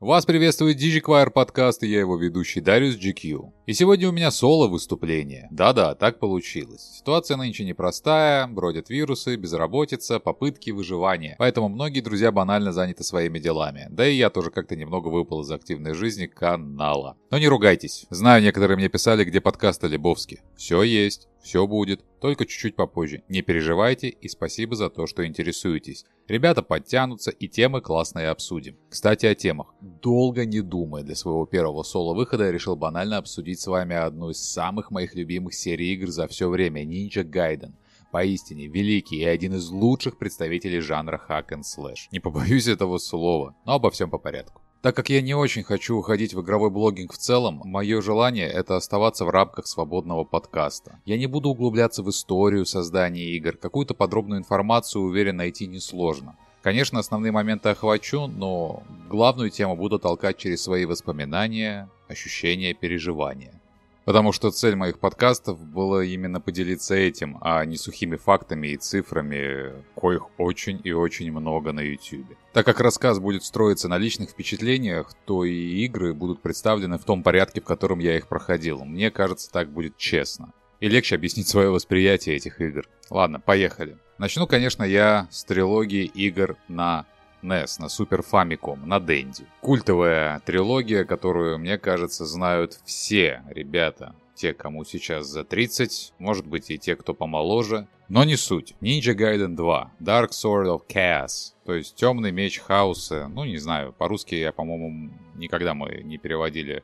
Вас приветствует DigiQuire подкаст и я его ведущий Дариус GQ. И сегодня у меня соло выступление. Да-да, так получилось. Ситуация нынче непростая, бродят вирусы, безработица, попытки выживания. Поэтому многие друзья банально заняты своими делами. Да и я тоже как-то немного выпал из активной жизни канала. Но не ругайтесь. Знаю, некоторые мне писали, где подкасты Лебовски. Все есть. Все будет, только чуть-чуть попозже. Не переживайте и спасибо за то, что интересуетесь. Ребята подтянутся и темы классные обсудим. Кстати, о темах. Долго не думая для своего первого соло-выхода, я решил банально обсудить с вами одну из самых моих любимых серий игр за все время – Ninja Gaiden. Поистине великий и один из лучших представителей жанра hack and slash. Не побоюсь этого слова, но обо всем по порядку. Так как я не очень хочу уходить в игровой блогинг в целом, мое желание это оставаться в рамках свободного подкаста. Я не буду углубляться в историю создания игр, какую-то подробную информацию уверен найти несложно. Конечно, основные моменты охвачу, но главную тему буду толкать через свои воспоминания, ощущения, переживания. Потому что цель моих подкастов была именно поделиться этим, а не сухими фактами и цифрами, коих очень и очень много на YouTube. Так как рассказ будет строиться на личных впечатлениях, то и игры будут представлены в том порядке, в котором я их проходил. Мне кажется, так будет честно. И легче объяснить свое восприятие этих игр. Ладно, поехали. Начну, конечно, я с трилогии игр на NES, на Super Famicom, на Денди. Культовая трилогия, которую, мне кажется, знают все ребята. Те, кому сейчас за 30, может быть и те, кто помоложе. Но не суть. Ninja Gaiden 2, Dark Sword of Chaos, то есть Темный меч хаоса. Ну, не знаю, по-русски я, по-моему, никогда мы не переводили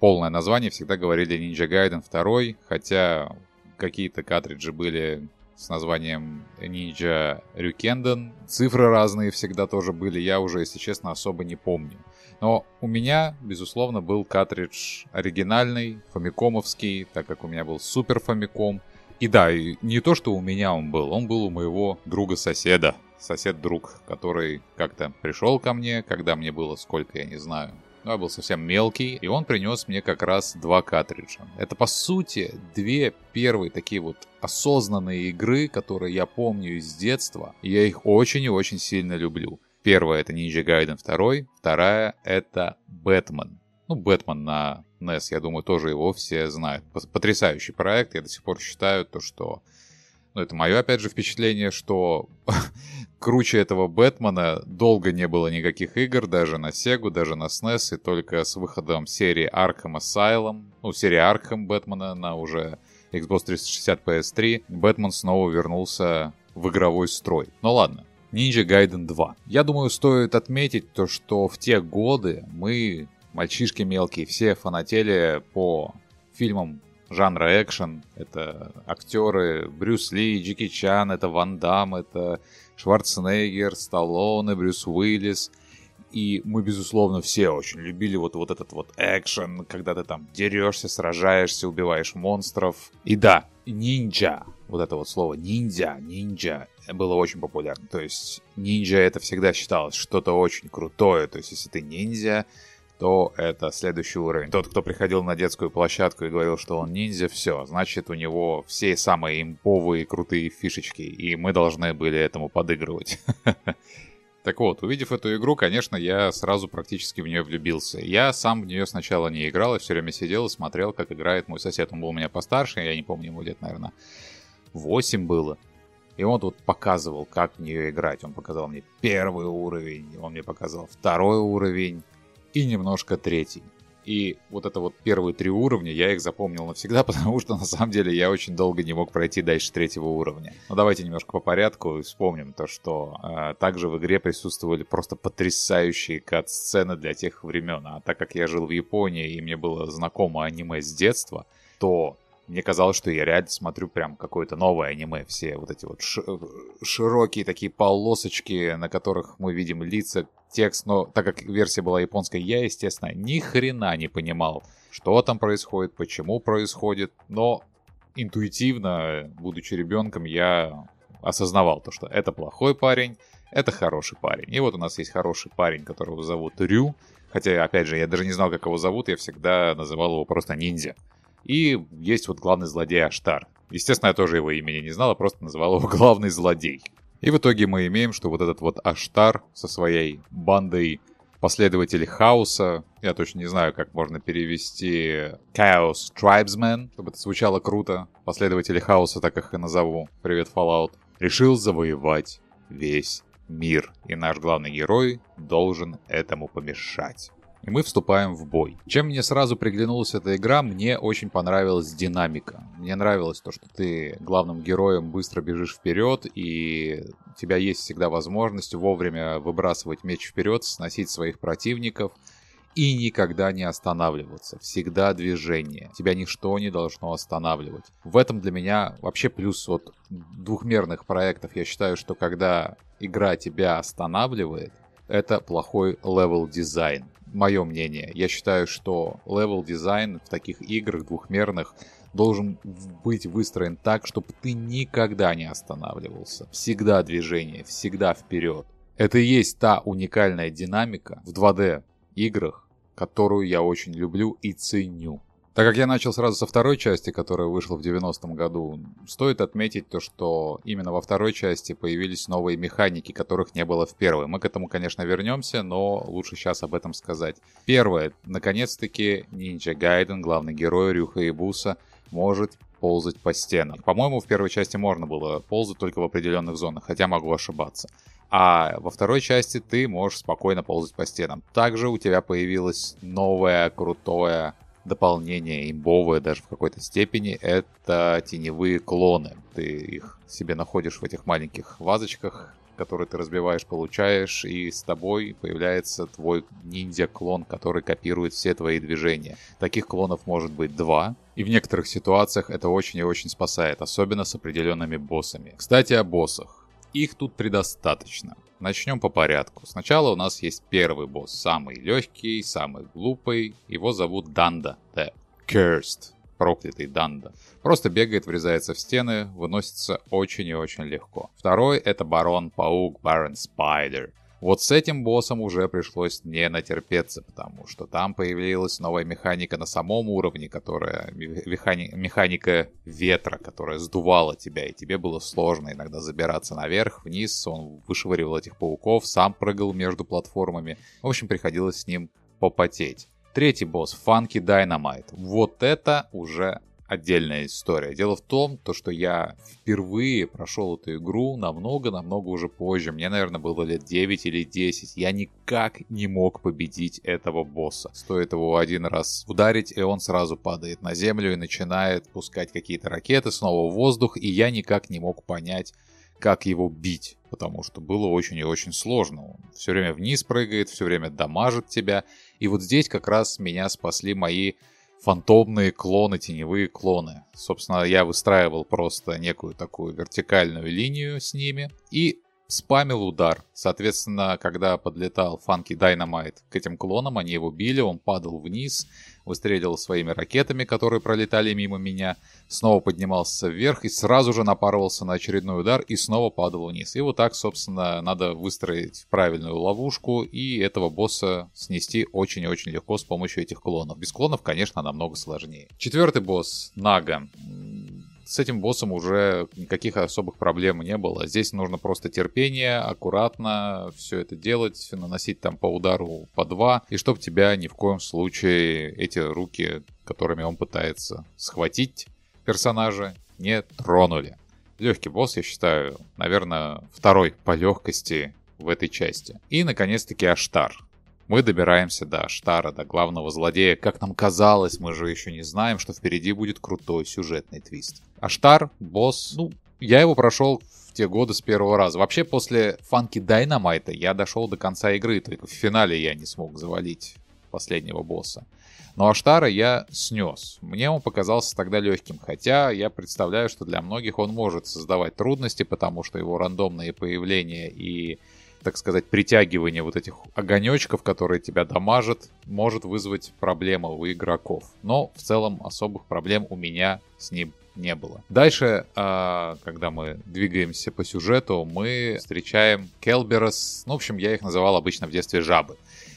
полное название, всегда говорили Ninja Gaiden 2, хотя какие-то картриджи были с названием Ninja Ryukenden. Цифры разные всегда тоже были, я уже, если честно, особо не помню. Но у меня, безусловно, был картридж оригинальный, фамикомовский, так как у меня был супер фамиком. И да, и не то, что у меня он был, он был у моего друга-соседа. Сосед-друг, который как-то пришел ко мне, когда мне было сколько, я не знаю, но я был совсем мелкий, и он принес мне как раз два картриджа. Это, по сути, две первые такие вот осознанные игры, которые я помню из детства, и я их очень и очень сильно люблю. Первая это Ninja Gaiden 2, вторая это Бэтмен. Ну, Бэтмен на NES, я думаю, тоже его все знают. Потрясающий проект, я до сих пор считаю то, что ну, это мое, опять же, впечатление, что круче этого Бэтмена долго не было никаких игр, даже на Sega, даже на SNES, и только с выходом серии Arkham Asylum, ну, серии Arkham Бэтмена на уже Xbox 360 PS3, Бэтмен снова вернулся в игровой строй. Ну ладно, Ninja Gaiden 2. Я думаю, стоит отметить то, что в те годы мы, мальчишки мелкие, все фанатели по фильмам жанра экшен. Это актеры Брюс Ли, Джеки Чан, это Ван Дам, это Шварценеггер, Сталлоне, Брюс Уиллис. И мы, безусловно, все очень любили вот, вот этот вот экшен, когда ты там дерешься, сражаешься, убиваешь монстров. И да, ниндзя, вот это вот слово ниндзя, ниндзя, было очень популярно. То есть ниндзя это всегда считалось что-то очень крутое. То есть если ты ниндзя, то это следующий уровень. Тот, кто приходил на детскую площадку и говорил, что он ниндзя, все, значит у него все самые имповые крутые фишечки, и мы должны были этому подыгрывать. Так вот, увидев эту игру, конечно, я сразу практически в нее влюбился. Я сам в нее сначала не играл, я все время сидел и смотрел, как играет мой сосед. Он был у меня постарше, я не помню, ему лет, наверное, 8 было. И он тут показывал, как в нее играть. Он показал мне первый уровень, он мне показал второй уровень, и немножко третий. И вот это вот первые три уровня, я их запомнил навсегда, потому что на самом деле я очень долго не мог пройти дальше третьего уровня. Но давайте немножко по порядку и вспомним то, что э, также в игре присутствовали просто потрясающие кат-сцены для тех времен. А так как я жил в Японии и мне было знакомо аниме с детства, то мне казалось, что я реально смотрю прям какое-то новое аниме. Все вот эти вот широкие такие полосочки, на которых мы видим лица, текст. Но так как версия была японская, я, естественно, ни хрена не понимал, что там происходит, почему происходит. Но интуитивно, будучи ребенком, я осознавал то, что это плохой парень, это хороший парень. И вот у нас есть хороший парень, которого зовут Рю. Хотя, опять же, я даже не знал, как его зовут, я всегда называл его просто ниндзя. И есть вот главный злодей Аштар. Естественно, я тоже его имени не знал, а просто называл его главный злодей. И в итоге мы имеем, что вот этот вот Аштар со своей бандой последователей хаоса, я точно не знаю, как можно перевести Chaos Tribesmen, чтобы это звучало круто, последователи хаоса, так их и назову, привет Fallout, решил завоевать весь мир, и наш главный герой должен этому помешать и мы вступаем в бой. Чем мне сразу приглянулась эта игра, мне очень понравилась динамика. Мне нравилось то, что ты главным героем быстро бежишь вперед, и у тебя есть всегда возможность вовремя выбрасывать меч вперед, сносить своих противников, и никогда не останавливаться. Всегда движение. Тебя ничто не должно останавливать. В этом для меня вообще плюс от двухмерных проектов. Я считаю, что когда игра тебя останавливает, это плохой level design мое мнение. Я считаю, что level design в таких играх двухмерных должен быть выстроен так, чтобы ты никогда не останавливался. Всегда движение, всегда вперед. Это и есть та уникальная динамика в 2D играх, которую я очень люблю и ценю. Так как я начал сразу со второй части, которая вышла в 90-м году, стоит отметить то, что именно во второй части появились новые механики, которых не было в первой. Мы к этому, конечно, вернемся, но лучше сейчас об этом сказать. Первое. Наконец-таки Ninja Gaiden, главный герой Рюха Буса, может ползать по стенам. По-моему, в первой части можно было ползать только в определенных зонах, хотя могу ошибаться. А во второй части ты можешь спокойно ползать по стенам. Также у тебя появилось новое крутое дополнение, имбовое даже в какой-то степени, это теневые клоны. Ты их себе находишь в этих маленьких вазочках, которые ты разбиваешь, получаешь, и с тобой появляется твой ниндзя-клон, который копирует все твои движения. Таких клонов может быть два, и в некоторых ситуациях это очень и очень спасает, особенно с определенными боссами. Кстати, о боссах. Их тут предостаточно. Начнем по порядку. Сначала у нас есть первый босс, самый легкий, самый глупый. Его зовут Данда. The Cursed. Проклятый Данда. Просто бегает, врезается в стены, выносится очень и очень легко. Второй это Барон Паук, Барон Спайдер. Вот с этим боссом уже пришлось не натерпеться, потому что там появилась новая механика на самом уровне, которая механи... механика ветра, которая сдувала тебя, и тебе было сложно иногда забираться наверх, вниз, он вышвыривал этих пауков, сам прыгал между платформами. В общем, приходилось с ним попотеть. Третий босс, Funky Dynamite. Вот это уже отдельная история. Дело в том, то, что я впервые прошел эту игру намного-намного уже позже. Мне, наверное, было лет 9 или 10. Я никак не мог победить этого босса. Стоит его один раз ударить, и он сразу падает на землю и начинает пускать какие-то ракеты снова в воздух, и я никак не мог понять, как его бить, потому что было очень и очень сложно. Он все время вниз прыгает, все время дамажит тебя. И вот здесь как раз меня спасли мои фантомные клоны, теневые клоны. Собственно, я выстраивал просто некую такую вертикальную линию с ними и спамил удар. Соответственно, когда подлетал Funky Dynamite к этим клонам, они его били, он падал вниз, выстрелил своими ракетами, которые пролетали мимо меня, снова поднимался вверх и сразу же напарывался на очередной удар и снова падал вниз. И вот так, собственно, надо выстроить правильную ловушку и этого босса снести очень-очень легко с помощью этих клонов. Без клонов, конечно, намного сложнее. Четвертый босс, Нага с этим боссом уже никаких особых проблем не было. Здесь нужно просто терпение, аккуратно все это делать, наносить там по удару по два, и чтобы тебя ни в коем случае эти руки, которыми он пытается схватить персонажа, не тронули. Легкий босс, я считаю, наверное, второй по легкости в этой части. И, наконец-таки, Аштар. Мы добираемся до Штара, до главного злодея. Как нам казалось, мы же еще не знаем, что впереди будет крутой сюжетный твист. Аштар, босс, ну, я его прошел в те годы с первого раза. Вообще, после Фанки Дайнамайта я дошел до конца игры, только в финале я не смог завалить последнего босса. Но Аштара я снес. Мне он показался тогда легким, хотя я представляю, что для многих он может создавать трудности, потому что его рандомные появления и так сказать, притягивание вот этих огонечков, которые тебя дамажат, может вызвать проблемы у игроков. Но в целом особых проблем у меня с ним не было. Дальше, а, когда мы двигаемся по сюжету, мы встречаем Келберос. Ну, в общем, я их называл обычно в детстве жабы.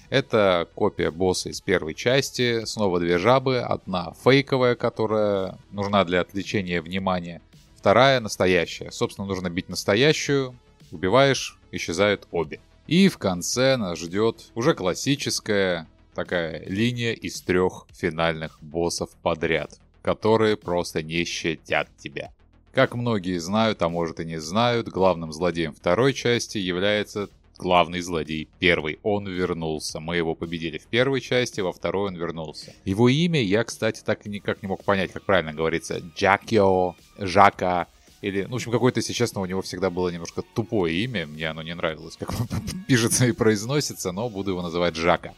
Это копия босса из первой части, снова две жабы, одна фейковая, которая нужна для отвлечения внимания, вторая настоящая. Собственно, нужно бить настоящую, убиваешь, исчезают обе. И в конце нас ждет уже классическая такая линия из трех финальных боссов подряд, которые просто не щадят тебя. Как многие знают, а может и не знают, главным злодеем второй части является главный злодей первый. Он вернулся. Мы его победили в первой части, во второй он вернулся. Его имя я, кстати, так и никак не мог понять, как правильно говорится. Джакио, Жака, или, ну, в общем, какое-то, если честно, у него всегда было немножко тупое имя. Мне оно не нравилось, как он пишется и произносится, но буду его называть Жака.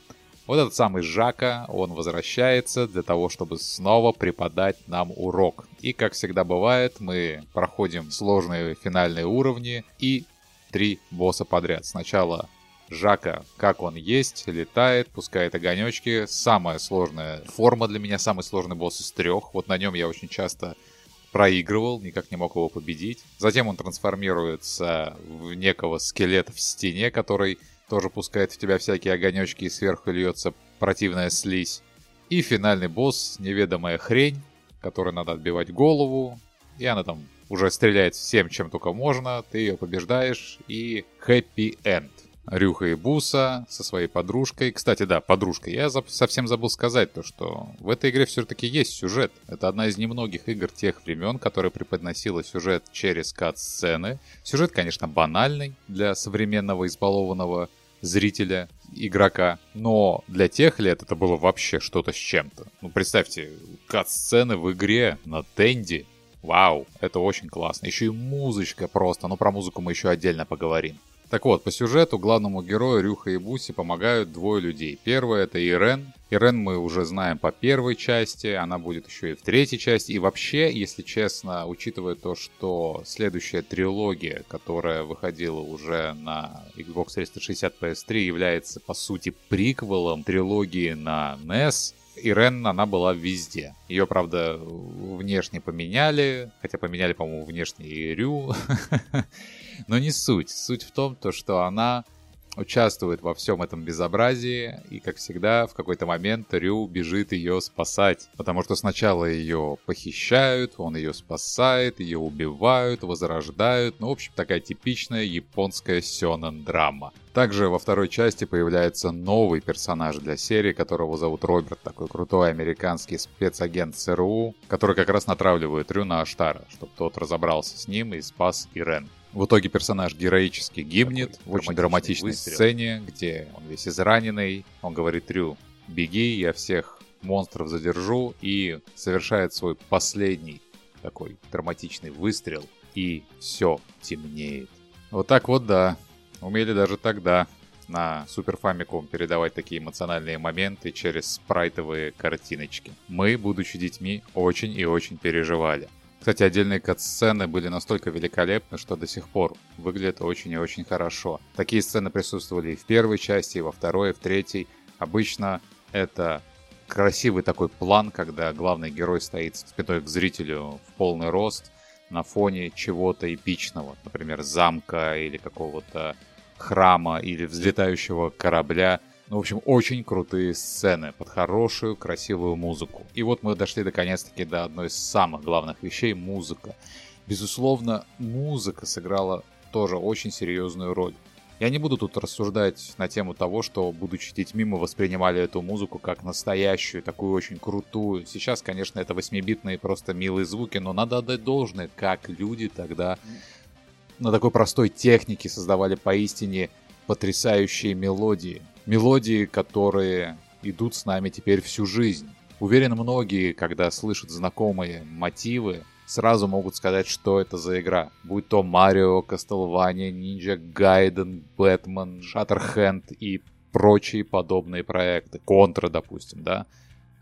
Вот этот самый Жака, он возвращается для того, чтобы снова преподать нам урок. И, как всегда бывает, мы проходим сложные финальные уровни и три босса подряд. Сначала Жака, как он есть, летает, пускает огонечки. Самая сложная форма для меня, самый сложный босс из трех. Вот на нем я очень часто проигрывал, никак не мог его победить. Затем он трансформируется в некого скелета в стене, который тоже пускает в тебя всякие огонечки и сверху льется противная слизь. И финальный босс, неведомая хрень, которой надо отбивать голову, и она там уже стреляет всем, чем только можно, ты ее побеждаешь, и end. Рюха и Буса со своей подружкой. Кстати, да, подружка. Я совсем забыл сказать то, что в этой игре все-таки есть сюжет. Это одна из немногих игр тех времен, которая преподносила сюжет через кат-сцены. Сюжет, конечно, банальный для современного избалованного зрителя, игрока. Но для тех лет это было вообще что-то с чем-то. Ну, представьте, кат-сцены в игре на Тенди. Вау, это очень классно. Еще и музычка просто. Но про музыку мы еще отдельно поговорим. Так вот, по сюжету главному герою Рюха и Буси помогают двое людей. Первый это Ирен. Ирен мы уже знаем по первой части, она будет еще и в третьей части. И вообще, если честно, учитывая то, что следующая трилогия, которая выходила уже на Xbox 360 PS3, является по сути приквелом трилогии на NES, Ирен, она была везде. Ее, правда, внешне поменяли, хотя поменяли, по-моему, внешне и Рю. Но не суть. Суть в том, то, что она участвует во всем этом безобразии, и, как всегда, в какой-то момент Рю бежит ее спасать. Потому что сначала ее похищают, он ее спасает, ее убивают, возрождают. Ну, в общем, такая типичная японская сёнэн-драма. Также во второй части появляется новый персонаж для серии, которого зовут Роберт, такой крутой американский спецагент ЦРУ, который как раз натравливает Рю на Аштара, чтобы тот разобрался с ним и спас Ирен. В итоге персонаж героически гибнет в очень драматичной выстрел. сцене, где он весь израненный. Он говорит Рю, беги, я всех монстров задержу, и совершает свой последний такой драматичный выстрел, и все темнеет. Вот так вот, да. Умели даже тогда на Super Famicom передавать такие эмоциональные моменты через спрайтовые картиночки. Мы, будучи детьми, очень и очень переживали. Кстати, отдельные кат-сцены были настолько великолепны, что до сих пор выглядят очень и очень хорошо. Такие сцены присутствовали и в первой части, и во второй, и в третьей. Обычно это красивый такой план, когда главный герой стоит спиной к зрителю в полный рост на фоне чего-то эпичного, например, замка или какого-то храма или взлетающего корабля – ну, в общем, очень крутые сцены под хорошую, красивую музыку. И вот мы дошли наконец-таки до одной из самых главных вещей – музыка. Безусловно, музыка сыграла тоже очень серьезную роль. Я не буду тут рассуждать на тему того, что, будучи детьми, мы воспринимали эту музыку как настоящую, такую очень крутую. Сейчас, конечно, это восьмибитные просто милые звуки, но надо отдать должное, как люди тогда на такой простой технике создавали поистине потрясающие мелодии мелодии, которые идут с нами теперь всю жизнь. Уверен, многие, когда слышат знакомые мотивы, сразу могут сказать, что это за игра. Будь то Марио, Castlevania, Ninja Gaiden, Batman, Shatterhand и прочие подобные проекты. Контра, допустим, да.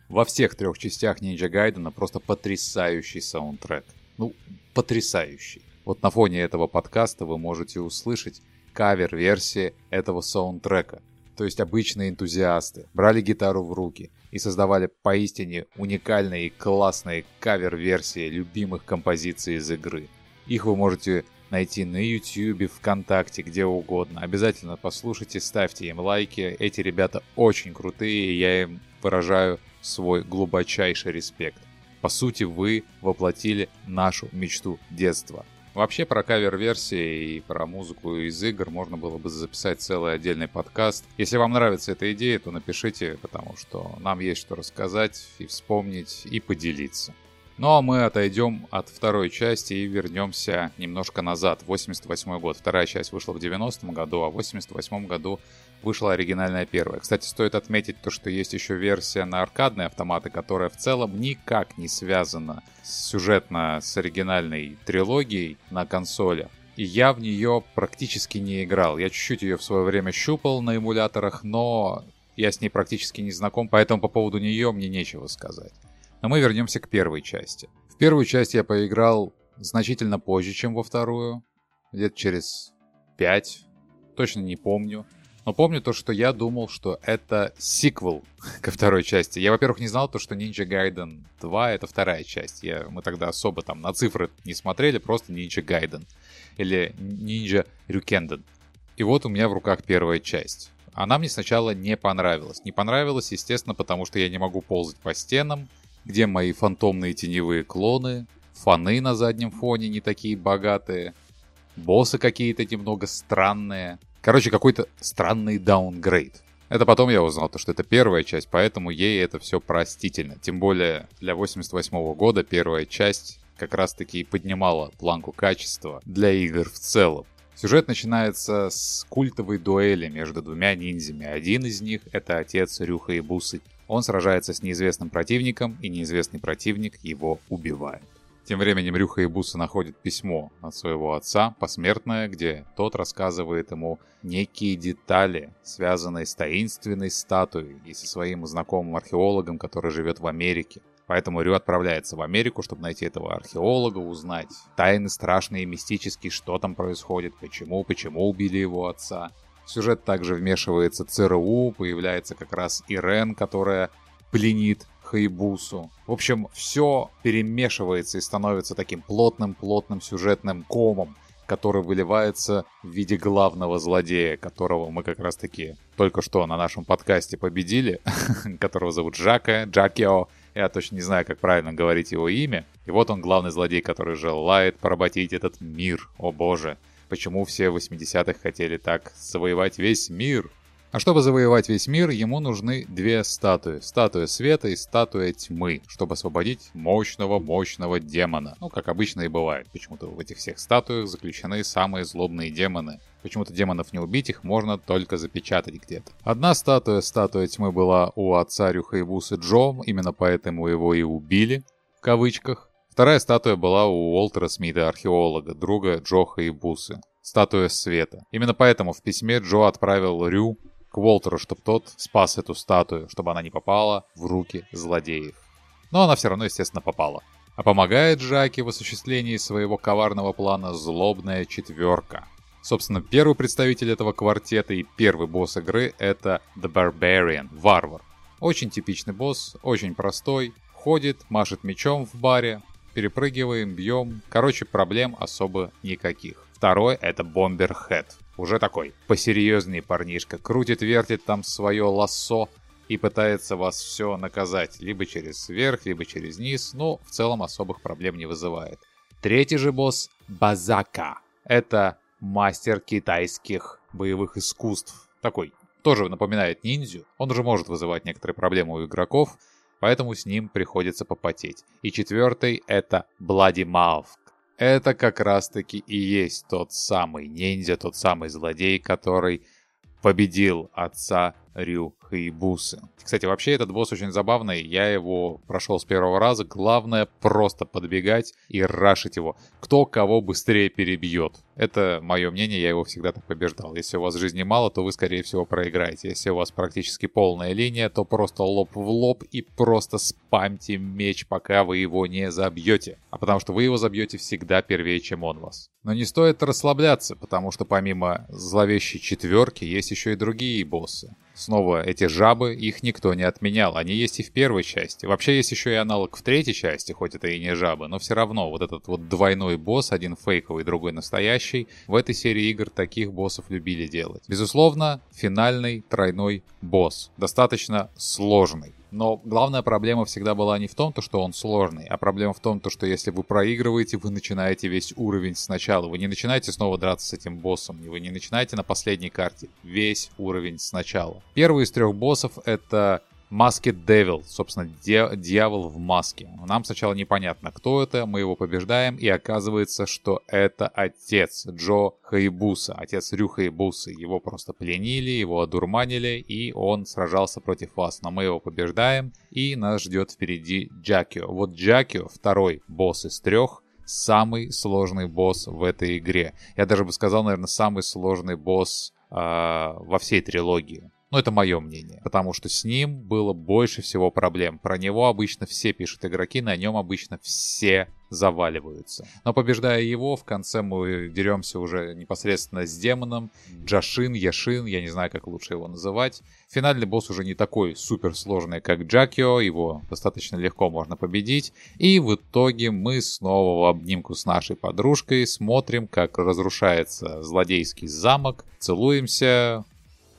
Во всех трех частях Ninja Gaiden просто потрясающий саундтрек. Ну, потрясающий. Вот на фоне этого подкаста вы можете услышать кавер-версии этого саундтрека то есть обычные энтузиасты, брали гитару в руки и создавали поистине уникальные и классные кавер-версии любимых композиций из игры. Их вы можете найти на YouTube, ВКонтакте, где угодно. Обязательно послушайте, ставьте им лайки. Эти ребята очень крутые, и я им выражаю свой глубочайший респект. По сути, вы воплотили нашу мечту детства. Вообще про кавер-версии и про музыку из игр можно было бы записать целый отдельный подкаст. Если вам нравится эта идея, то напишите, потому что нам есть что рассказать и вспомнить и поделиться. Ну а мы отойдем от второй части и вернемся немножко назад, 88 год. Вторая часть вышла в 90-м году, а в 88 году вышла оригинальная первая. Кстати, стоит отметить то, что есть еще версия на аркадные автоматы, которая в целом никак не связана сюжетно с оригинальной трилогией на консоли. И я в нее практически не играл. Я чуть-чуть ее в свое время щупал на эмуляторах, но я с ней практически не знаком, поэтому по поводу нее мне нечего сказать. Но мы вернемся к первой части. В первую часть я поиграл значительно позже, чем во вторую. Где-то через пять. Точно не помню. Но помню то, что я думал, что это сиквел ко второй части. Я, во-первых, не знал то, что Ninja Gaiden 2 это вторая часть. Я, мы тогда особо там на цифры не смотрели, просто Ninja Gaiden. Или Ninja Ryukenden. И вот у меня в руках первая часть. Она мне сначала не понравилась. Не понравилась, естественно, потому что я не могу ползать по стенам, где мои фантомные теневые клоны, фаны на заднем фоне не такие богатые, боссы какие-то немного странные. Короче, какой-то странный даунгрейд. Это потом я узнал, то, что это первая часть, поэтому ей это все простительно. Тем более для 88 -го года первая часть как раз-таки поднимала планку качества для игр в целом. Сюжет начинается с культовой дуэли между двумя ниндзями. Один из них — это отец Рюха и Бусы он сражается с неизвестным противником, и неизвестный противник его убивает. Тем временем Рюха и Буса находят письмо от своего отца, посмертное, где тот рассказывает ему некие детали, связанные с таинственной статуей и со своим знакомым археологом, который живет в Америке. Поэтому Рю отправляется в Америку, чтобы найти этого археолога, узнать тайны страшные и мистические, что там происходит, почему, почему убили его отца. В сюжет также вмешивается ЦРУ, появляется как раз Ирен, которая пленит Хайбусу. В общем, все перемешивается и становится таким плотным-плотным сюжетным комом, который выливается в виде главного злодея, которого мы как раз-таки только что на нашем подкасте победили, которого зовут Джака, Джакио. Я точно не знаю, как правильно говорить его имя. И вот он главный злодей, который желает поработить этот мир. О боже почему все в 80-х хотели так завоевать весь мир. А чтобы завоевать весь мир, ему нужны две статуи. Статуя света и статуя тьмы, чтобы освободить мощного-мощного демона. Ну, как обычно и бывает. Почему-то в этих всех статуях заключены самые злобные демоны. Почему-то демонов не убить, их можно только запечатать где-то. Одна статуя, статуя тьмы, была у отца Рюхаебусы Джо, именно поэтому его и убили, в кавычках. Вторая статуя была у Уолтера Смита, археолога, друга Джоха и Бусы. Статуя света. Именно поэтому в письме Джо отправил Рю к Уолтеру, чтобы тот спас эту статую, чтобы она не попала в руки злодеев. Но она все равно, естественно, попала. А помогает Джаке в осуществлении своего коварного плана злобная четверка. Собственно, первый представитель этого квартета и первый босс игры — это The Barbarian, варвар. Очень типичный босс, очень простой, ходит, машет мечом в баре, перепрыгиваем, бьем. Короче, проблем особо никаких. Второй это Бомбер Хэт. Уже такой посерьезнее парнишка. Крутит-вертит там свое лассо и пытается вас все наказать. Либо через верх, либо через низ. Но в целом особых проблем не вызывает. Третий же босс Базака. Это мастер китайских боевых искусств. Такой тоже напоминает ниндзю. Он уже может вызывать некоторые проблемы у игроков поэтому с ним приходится попотеть. И четвертый это Блади Малф. Это как раз таки и есть тот самый ниндзя, тот самый злодей, который победил отца Рю Хаибусы. Кстати, вообще этот босс очень забавный, я его прошел с первого раза. Главное просто подбегать и рашить его. Кто кого быстрее перебьет. Это мое мнение, я его всегда так побеждал. Если у вас жизни мало, то вы скорее всего проиграете. Если у вас практически полная линия, то просто лоб в лоб и просто спамьте меч, пока вы его не забьете. А потому что вы его забьете всегда первее, чем он вас. Но не стоит расслабляться, потому что помимо зловещей четверки есть еще и другие боссы. Снова эти жабы, их никто не отменял. Они есть и в первой части. Вообще есть еще и аналог в третьей части, хоть это и не жабы, но все равно вот этот вот двойной босс, один фейковый, другой настоящий, в этой серии игр таких боссов любили делать. Безусловно, финальный тройной босс. Достаточно сложный. Но главная проблема всегда была не в том, то, что он сложный, а проблема в том, то, что если вы проигрываете, вы начинаете весь уровень сначала. Вы не начинаете снова драться с этим боссом, вы не начинаете на последней карте. Весь уровень сначала. Первый из трех боссов это Masked Devil, собственно, дьявол в маске. Нам сначала непонятно, кто это, мы его побеждаем, и оказывается, что это отец Джо Хаибуса, отец Рю Хаибусы. Его просто пленили, его одурманили, и он сражался против вас. Но мы его побеждаем, и нас ждет впереди Джакио. Вот Джакио, второй босс из трех, самый сложный босс в этой игре. Я даже бы сказал, наверное, самый сложный босс э, во всей трилогии. Но это мое мнение, потому что с ним было больше всего проблем. Про него обычно все пишут игроки, на нем обычно все заваливаются. Но побеждая его, в конце мы деремся уже непосредственно с демоном. Джашин, Яшин, я не знаю, как лучше его называть. Финальный босс уже не такой суперсложный, как Джакио, его достаточно легко можно победить. И в итоге мы снова в обнимку с нашей подружкой смотрим, как разрушается злодейский замок, целуемся,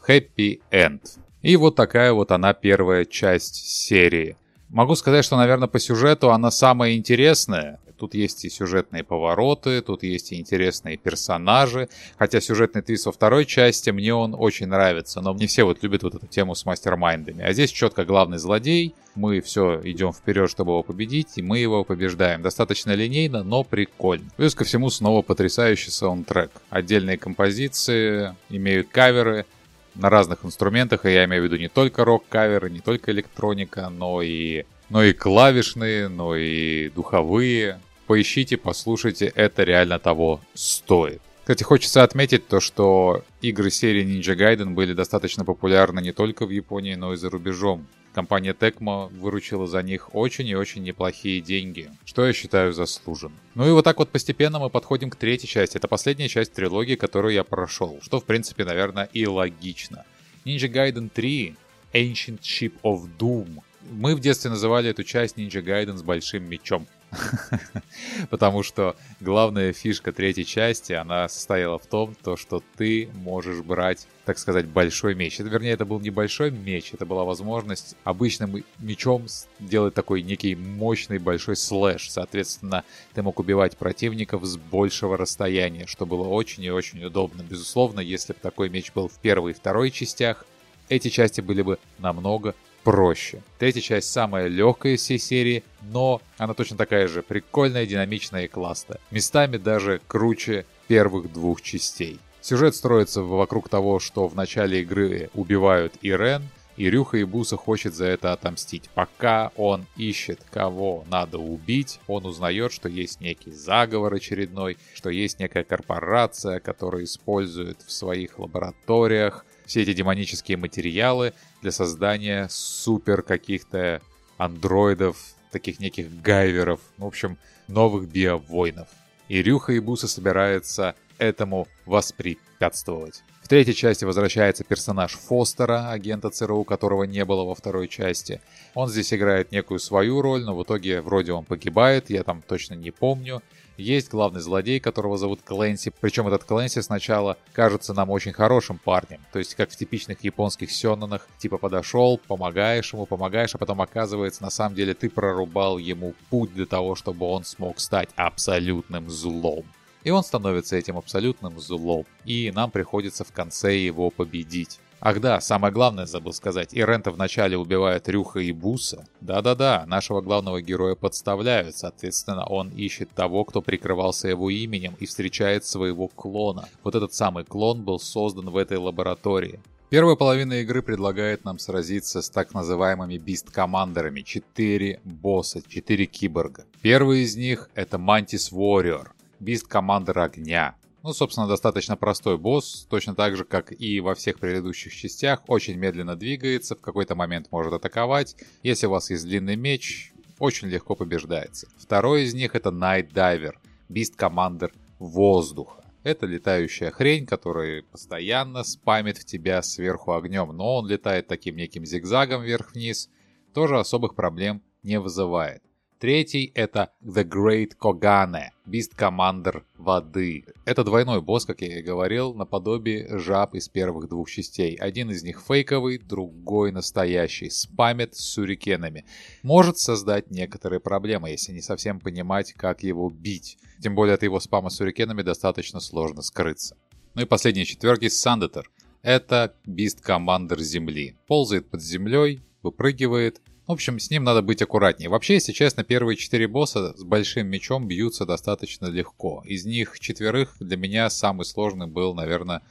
Happy End. И вот такая вот она первая часть серии. Могу сказать, что, наверное, по сюжету она самая интересная. Тут есть и сюжетные повороты, тут есть и интересные персонажи. Хотя сюжетный твист во второй части мне он очень нравится. Но не все вот любят вот эту тему с мастер-майндами. А здесь четко главный злодей. Мы все идем вперед, чтобы его победить, и мы его побеждаем. Достаточно линейно, но прикольно. Плюс ко всему снова потрясающий саундтрек. Отдельные композиции, имеют каверы на разных инструментах, и я имею в виду не только рок-каверы, не только электроника, но и, но и клавишные, но и духовые. Поищите, послушайте, это реально того стоит. Кстати, хочется отметить то, что игры серии Ninja Gaiden были достаточно популярны не только в Японии, но и за рубежом. Компания Tecmo выручила за них очень и очень неплохие деньги, что я считаю заслуженным. Ну и вот так вот постепенно мы подходим к третьей части. Это последняя часть трилогии, которую я прошел, что в принципе, наверное, и логично. Ninja Gaiden 3 Ancient Ship of Doom. Мы в детстве называли эту часть Ninja Gaiden с большим мечом. Потому что главная фишка третьей части, она состояла в том, то, что ты можешь брать, так сказать, большой меч. Это, вернее, это был небольшой меч, это была возможность обычным мечом делать такой некий мощный большой слэш. Соответственно, ты мог убивать противников с большего расстояния, что было очень и очень удобно. Безусловно, если бы такой меч был в первой и второй частях, эти части были бы намного проще. Третья часть самая легкая из всей серии, но она точно такая же прикольная, динамичная и классная. Местами даже круче первых двух частей. Сюжет строится вокруг того, что в начале игры убивают Ирен, и Рюха Ибуса хочет за это отомстить. Пока он ищет, кого надо убить, он узнает, что есть некий заговор очередной, что есть некая корпорация, которая использует в своих лабораториях все эти демонические материалы для создания супер каких-то андроидов, таких неких гайверов, в общем, новых биовоинов. И Рюха и Буса собирается этому воспрепятствовать. В третьей части возвращается персонаж Фостера, агента ЦРУ, которого не было во второй части. Он здесь играет некую свою роль, но в итоге вроде он погибает, я там точно не помню. Есть главный злодей, которого зовут Клэнси. Причем этот Клэнси сначала кажется нам очень хорошим парнем. То есть, как в типичных японских сёнонах, типа подошел, помогаешь ему, помогаешь, а потом оказывается, на самом деле ты прорубал ему путь для того, чтобы он смог стать абсолютным злом. И он становится этим абсолютным злом. И нам приходится в конце его победить. Ах да, самое главное забыл сказать. Ирента вначале убивает Рюха и Буса. Да-да-да, нашего главного героя подставляют. Соответственно, он ищет того, кто прикрывался его именем и встречает своего клона. Вот этот самый клон был создан в этой лаборатории. Первая половина игры предлагает нам сразиться с так называемыми бист-командерами. Четыре босса, четыре киборга. Первый из них это Мантис Warrior, бист-командер огня. Ну, собственно, достаточно простой босс, точно так же, как и во всех предыдущих частях, очень медленно двигается, в какой-то момент может атаковать. Если у вас есть длинный меч, очень легко побеждается. Второй из них это Night Diver, Beast Commander воздуха. Это летающая хрень, которая постоянно спамит в тебя сверху огнем, но он летает таким неким зигзагом вверх-вниз, тоже особых проблем не вызывает. Третий это The Great Kogane, Beast Commander воды. Это двойной босс, как я и говорил, наподобие жаб из первых двух частей. Один из них фейковый, другой настоящий, спамит с сюрикенами. Может создать некоторые проблемы, если не совсем понимать, как его бить. Тем более от его спама с сюрикенами достаточно сложно скрыться. Ну и последний четверки Сандетер. Это Beast Commander Земли. Ползает под землей, выпрыгивает, в общем, с ним надо быть аккуратнее. Вообще, если честно, первые четыре босса с большим мечом бьются достаточно легко. Из них четверых для меня самый сложный был, наверное,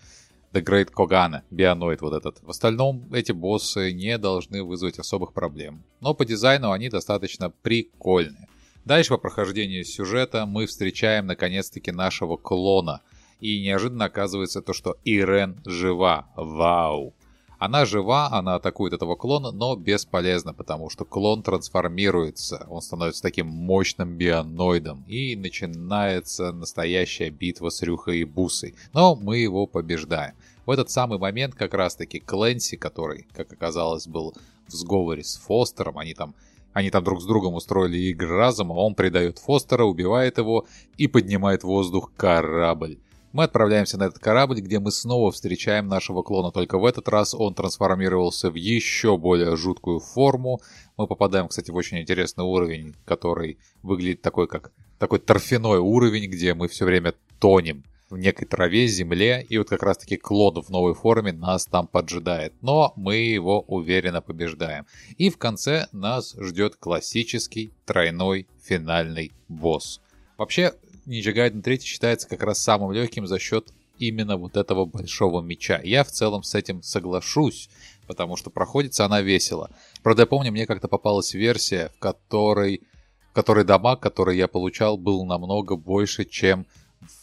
The Great Kogana, Бионоид вот этот. В остальном эти боссы не должны вызвать особых проблем. Но по дизайну они достаточно прикольные. Дальше по прохождению сюжета мы встречаем наконец-таки нашего клона. И неожиданно оказывается то, что Ирен жива. Вау! Она жива, она атакует этого клона, но бесполезно, потому что клон трансформируется, он становится таким мощным бионоидом, и начинается настоящая битва с Рюхой и Бусой. Но мы его побеждаем. В этот самый момент как раз-таки Кленси, который, как оказалось, был в сговоре с Фостером, они там они там друг с другом устроили игры разума, он предает Фостера, убивает его и поднимает в воздух корабль. Мы отправляемся на этот корабль, где мы снова встречаем нашего клона, только в этот раз он трансформировался в еще более жуткую форму. Мы попадаем, кстати, в очень интересный уровень, который выглядит такой, как такой торфяной уровень, где мы все время тонем в некой траве, земле, и вот как раз-таки клон в новой форме нас там поджидает. Но мы его уверенно побеждаем. И в конце нас ждет классический тройной финальный босс. Вообще, Ninja Gaiden 3 считается как раз самым легким за счет именно вот этого большого меча. Я в целом с этим соглашусь, потому что проходится она весело. Правда, я помню, мне как-то попалась версия, в которой, в которой дамаг, который я получал, был намного больше, чем,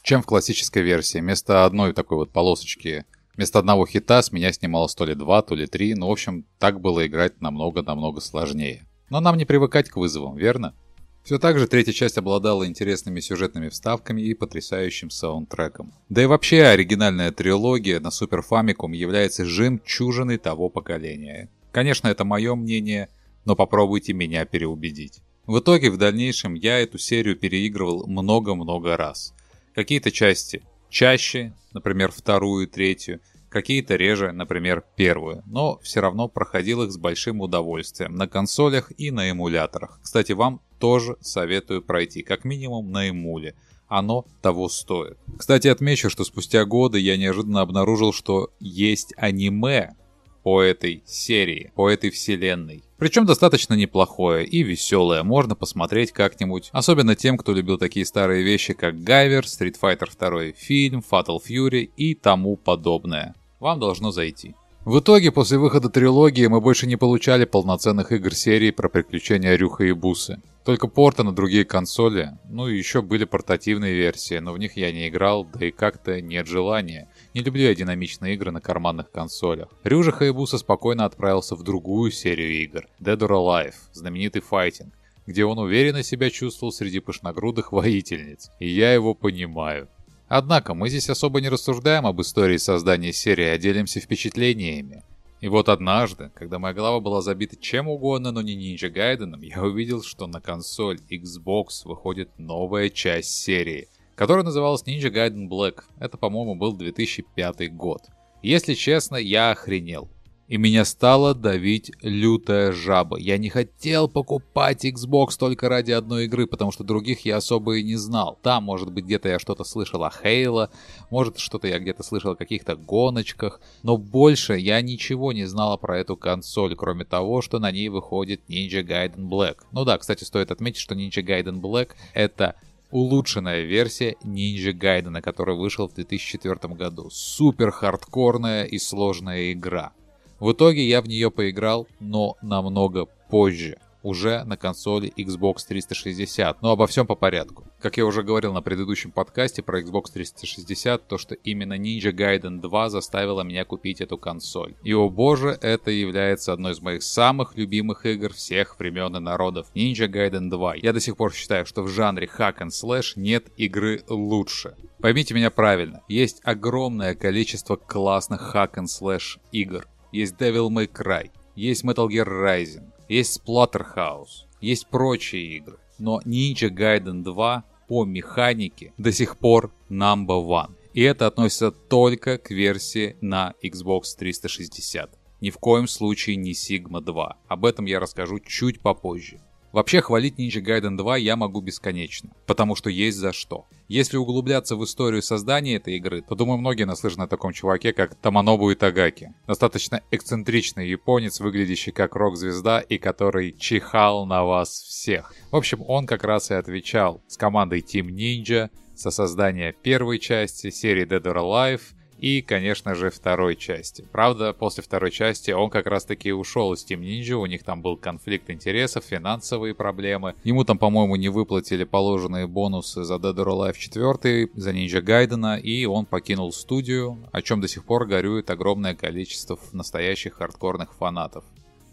чем в классической версии. Вместо одной такой вот полосочки, вместо одного хита с меня снималось то ли два, то ли три. Ну, в общем, так было играть намного-намного сложнее. Но нам не привыкать к вызовам, верно? Все так же третья часть обладала интересными сюжетными вставками и потрясающим саундтреком. Да и вообще оригинальная трилогия на Super Famicom является жемчужиной того поколения. Конечно, это мое мнение, но попробуйте меня переубедить. В итоге в дальнейшем я эту серию переигрывал много-много раз. Какие-то части чаще, например, вторую, третью, какие-то реже, например, первую, но все равно проходил их с большим удовольствием на консолях и на эмуляторах. Кстати, вам тоже советую пройти, как минимум на эмуле. Оно того стоит. Кстати, отмечу, что спустя годы я неожиданно обнаружил, что есть аниме по этой серии, по этой вселенной. Причем достаточно неплохое и веселое, можно посмотреть как-нибудь. Особенно тем, кто любил такие старые вещи, как Гайвер, Street Fighter 2 фильм, Fatal Fury и тому подобное вам должно зайти. В итоге, после выхода трилогии, мы больше не получали полноценных игр серии про приключения Рюха и Бусы. Только порты на другие консоли, ну и еще были портативные версии, но в них я не играл, да и как-то нет желания. Не люблю я динамичные игры на карманных консолях. Рюжа Хаябуса спокойно отправился в другую серию игр, Dead or Alive, знаменитый файтинг, где он уверенно себя чувствовал среди пышногрудых воительниц. И я его понимаю. Однако мы здесь особо не рассуждаем об истории создания серии, а делимся впечатлениями. И вот однажды, когда моя голова была забита чем угодно, но не Ninja Gaiden, я увидел, что на консоль Xbox выходит новая часть серии, которая называлась Ninja Gaiden Black. Это, по-моему, был 2005 год. Если честно, я охренел и меня стала давить лютая жаба. Я не хотел покупать Xbox только ради одной игры, потому что других я особо и не знал. Там, может быть, где-то я что-то слышал о Хейла, может, что-то я где-то слышал о каких-то гоночках, но больше я ничего не знала про эту консоль, кроме того, что на ней выходит Ninja Gaiden Black. Ну да, кстати, стоит отметить, что Ninja Gaiden Black — это улучшенная версия Ninja Gaiden, который вышел в 2004 году. Супер хардкорная и сложная игра. В итоге я в нее поиграл, но намного позже. уже на консоли Xbox 360. Но обо всем по порядку. Как я уже говорил на предыдущем подкасте про Xbox 360, то что именно Ninja Gaiden 2 заставила меня купить эту консоль. И о боже, это является одной из моих самых любимых игр всех времен и народов. Ninja Gaiden 2. Я до сих пор считаю, что в жанре hack and slash нет игры лучше. Поймите меня правильно, есть огромное количество классных hack and slash игр. Есть Devil May Cry, есть Metal Gear Rising, есть Splatterhouse, есть прочие игры. Но Ninja Gaiden 2 по механике до сих пор number one. И это относится только к версии на Xbox 360. Ни в коем случае не Sigma 2. Об этом я расскажу чуть попозже. Вообще, хвалить Ninja Gaiden 2 я могу бесконечно, потому что есть за что. Если углубляться в историю создания этой игры, то, думаю, многие наслышаны о таком чуваке, как Таманобу Итагаки. Достаточно эксцентричный японец, выглядящий как рок-звезда и который чихал на вас всех. В общем, он как раз и отвечал с командой Team Ninja со создания первой части серии Dead or Alive — и, конечно же, второй части. Правда, после второй части он как раз-таки ушел из Team Ninja, у них там был конфликт интересов, финансовые проблемы. Ему там, по-моему, не выплатили положенные бонусы за Dead or Alive 4, за Ninja Гайдена, и он покинул студию, о чем до сих пор горюет огромное количество настоящих хардкорных фанатов.